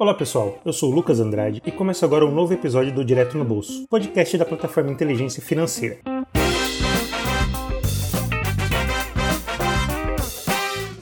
Olá pessoal, eu sou o Lucas Andrade e começa agora um novo episódio do Direto no Bolso, podcast da plataforma Inteligência Financeira.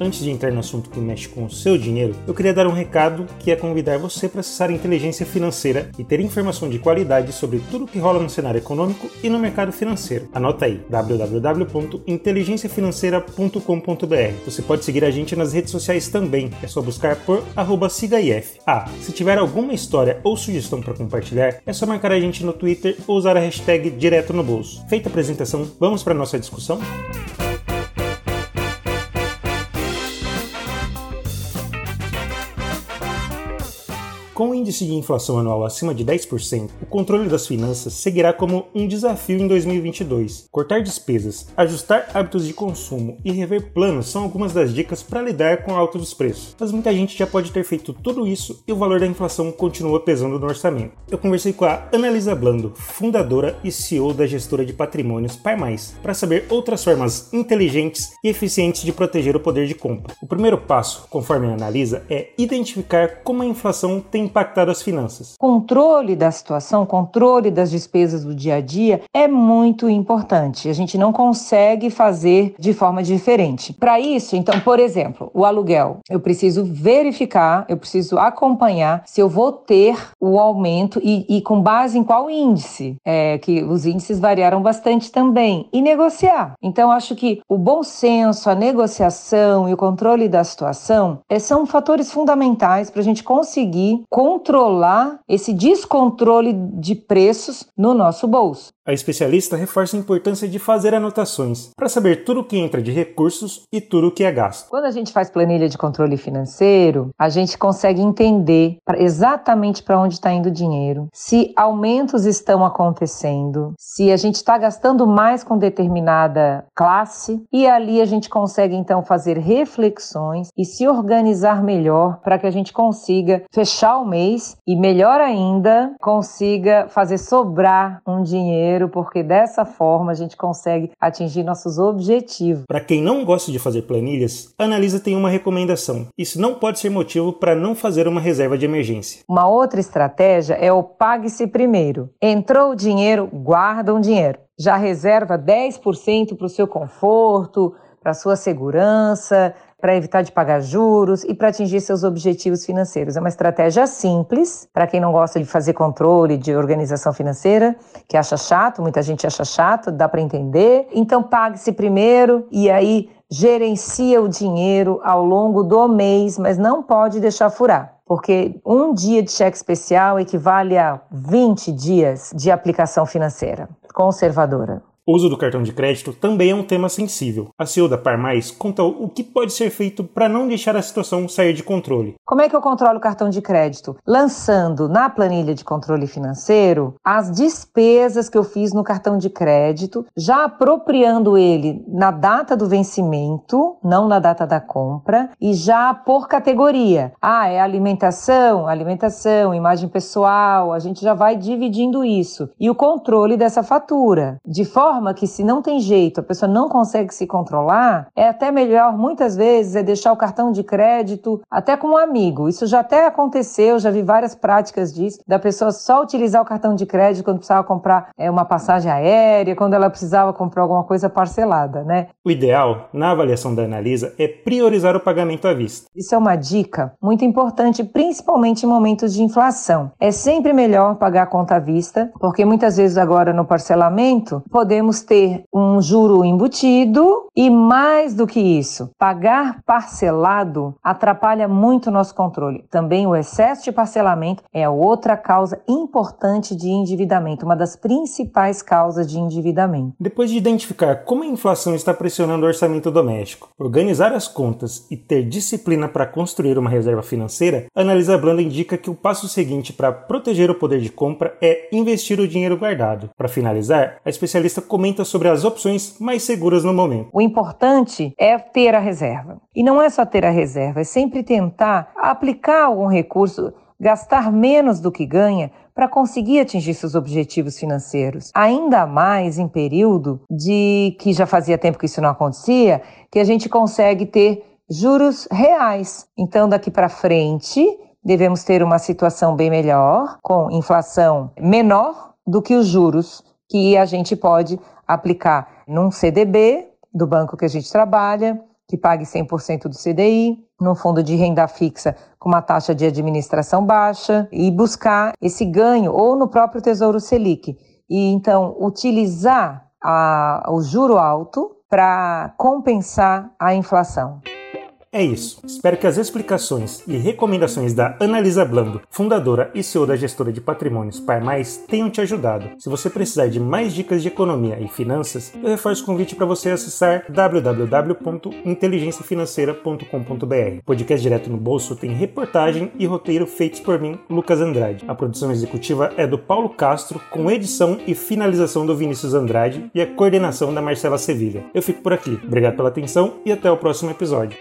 Antes de entrar no assunto que mexe com o seu dinheiro, eu queria dar um recado que é convidar você para acessar a inteligência financeira e ter informação de qualidade sobre tudo o que rola no cenário econômico e no mercado financeiro. Anota aí www.inteligenciafinanceira.com.br. Você pode seguir a gente nas redes sociais também, é só buscar por @sigaif. Ah, se tiver alguma história ou sugestão para compartilhar, é só marcar a gente no Twitter ou usar a hashtag direto no bolso. Feita a apresentação, vamos para nossa discussão? Com o índice de inflação anual acima de 10%, o controle das finanças seguirá como um desafio em 2022. Cortar despesas, ajustar hábitos de consumo e rever planos são algumas das dicas para lidar com a alta dos preços. Mas muita gente já pode ter feito tudo isso e o valor da inflação continua pesando no orçamento. Eu conversei com a Analisa Blando, fundadora e CEO da gestora de patrimônios Pai Mais, para saber outras formas inteligentes e eficientes de proteger o poder de compra. O primeiro passo, conforme a Analisa, é identificar como a inflação tem impactado as finanças. Controle da situação, controle das despesas do dia a dia é muito importante. A gente não consegue fazer de forma diferente. Para isso, então, por exemplo, o aluguel. Eu preciso verificar, eu preciso acompanhar se eu vou ter o aumento e, e com base em qual índice, é, que os índices variaram bastante também, e negociar. Então, acho que o bom senso, a negociação e o controle da situação é, são fatores fundamentais para a gente conseguir controlar esse descontrole de preços no nosso bolso. A especialista reforça a importância de fazer anotações para saber tudo o que entra de recursos e tudo o que é gasto. Quando a gente faz planilha de controle financeiro, a gente consegue entender exatamente para onde está indo o dinheiro, se aumentos estão acontecendo, se a gente está gastando mais com determinada classe e ali a gente consegue então fazer reflexões e se organizar melhor para que a gente consiga fechar o mês e melhor ainda consiga fazer sobrar um dinheiro porque dessa forma a gente consegue atingir nossos objetivos. Para quem não gosta de fazer planilhas, a Analisa tem uma recomendação. Isso não pode ser motivo para não fazer uma reserva de emergência. Uma outra estratégia é o pague-se primeiro. Entrou o dinheiro, guarda um dinheiro. Já reserva 10% para o seu conforto, para a sua segurança, para evitar de pagar juros e para atingir seus objetivos financeiros. É uma estratégia simples para quem não gosta de fazer controle de organização financeira, que acha chato, muita gente acha chato, dá para entender. Então pague-se primeiro e aí gerencia o dinheiro ao longo do mês, mas não pode deixar furar porque um dia de cheque especial equivale a 20 dias de aplicação financeira conservadora. O uso do cartão de crédito também é um tema sensível. A CEO da Par Mais conta o que pode ser feito para não deixar a situação sair de controle. Como é que eu controlo o cartão de crédito? Lançando na planilha de controle financeiro as despesas que eu fiz no cartão de crédito, já apropriando ele na data do vencimento, não na data da compra, e já por categoria. Ah, é alimentação, alimentação, imagem pessoal, a gente já vai dividindo isso. E o controle dessa fatura, de forma forma que, se não tem jeito, a pessoa não consegue se controlar, é até melhor, muitas vezes, é deixar o cartão de crédito até com um amigo. Isso já até aconteceu, já vi várias práticas disso, da pessoa só utilizar o cartão de crédito quando precisava comprar é, uma passagem aérea, quando ela precisava comprar alguma coisa parcelada, né? O ideal, na avaliação da Analisa, é priorizar o pagamento à vista. Isso é uma dica muito importante, principalmente em momentos de inflação. É sempre melhor pagar a conta à vista, porque muitas vezes agora no parcelamento podemos ter um juro embutido e mais do que isso, pagar parcelado atrapalha muito o nosso controle. Também o excesso de parcelamento é outra causa importante de endividamento, uma das principais causas de endividamento. Depois de identificar como a inflação está pressionando o orçamento doméstico, organizar as contas e ter disciplina para construir uma reserva financeira, Analisa Blanda indica que o passo seguinte para proteger o poder de compra é investir o dinheiro guardado. Para finalizar, a especialista comenta sobre as opções mais seguras no momento. O importante é ter a reserva. E não é só ter a reserva, é sempre tentar aplicar algum recurso, gastar menos do que ganha para conseguir atingir seus objetivos financeiros. Ainda mais em período de que já fazia tempo que isso não acontecia, que a gente consegue ter juros reais. Então, daqui para frente, devemos ter uma situação bem melhor, com inflação menor do que os juros que a gente pode aplicar num CDB do banco que a gente trabalha, que pague 100% do CDI, num fundo de renda fixa com uma taxa de administração baixa e buscar esse ganho ou no próprio Tesouro Selic. E então utilizar a, o juro alto para compensar a inflação. É isso. Espero que as explicações e recomendações da Analisa Blando, fundadora e CEO da gestora de patrimônios Par Mais, tenham te ajudado. Se você precisar de mais dicas de economia e finanças, eu reforço o convite para você acessar www.inteligenciafinanceira.com.br. Podcast Direto no Bolso tem reportagem e roteiro feitos por mim, Lucas Andrade. A produção executiva é do Paulo Castro, com edição e finalização do Vinícius Andrade e a coordenação da Marcela Sevilha. Eu fico por aqui. Obrigado pela atenção e até o próximo episódio.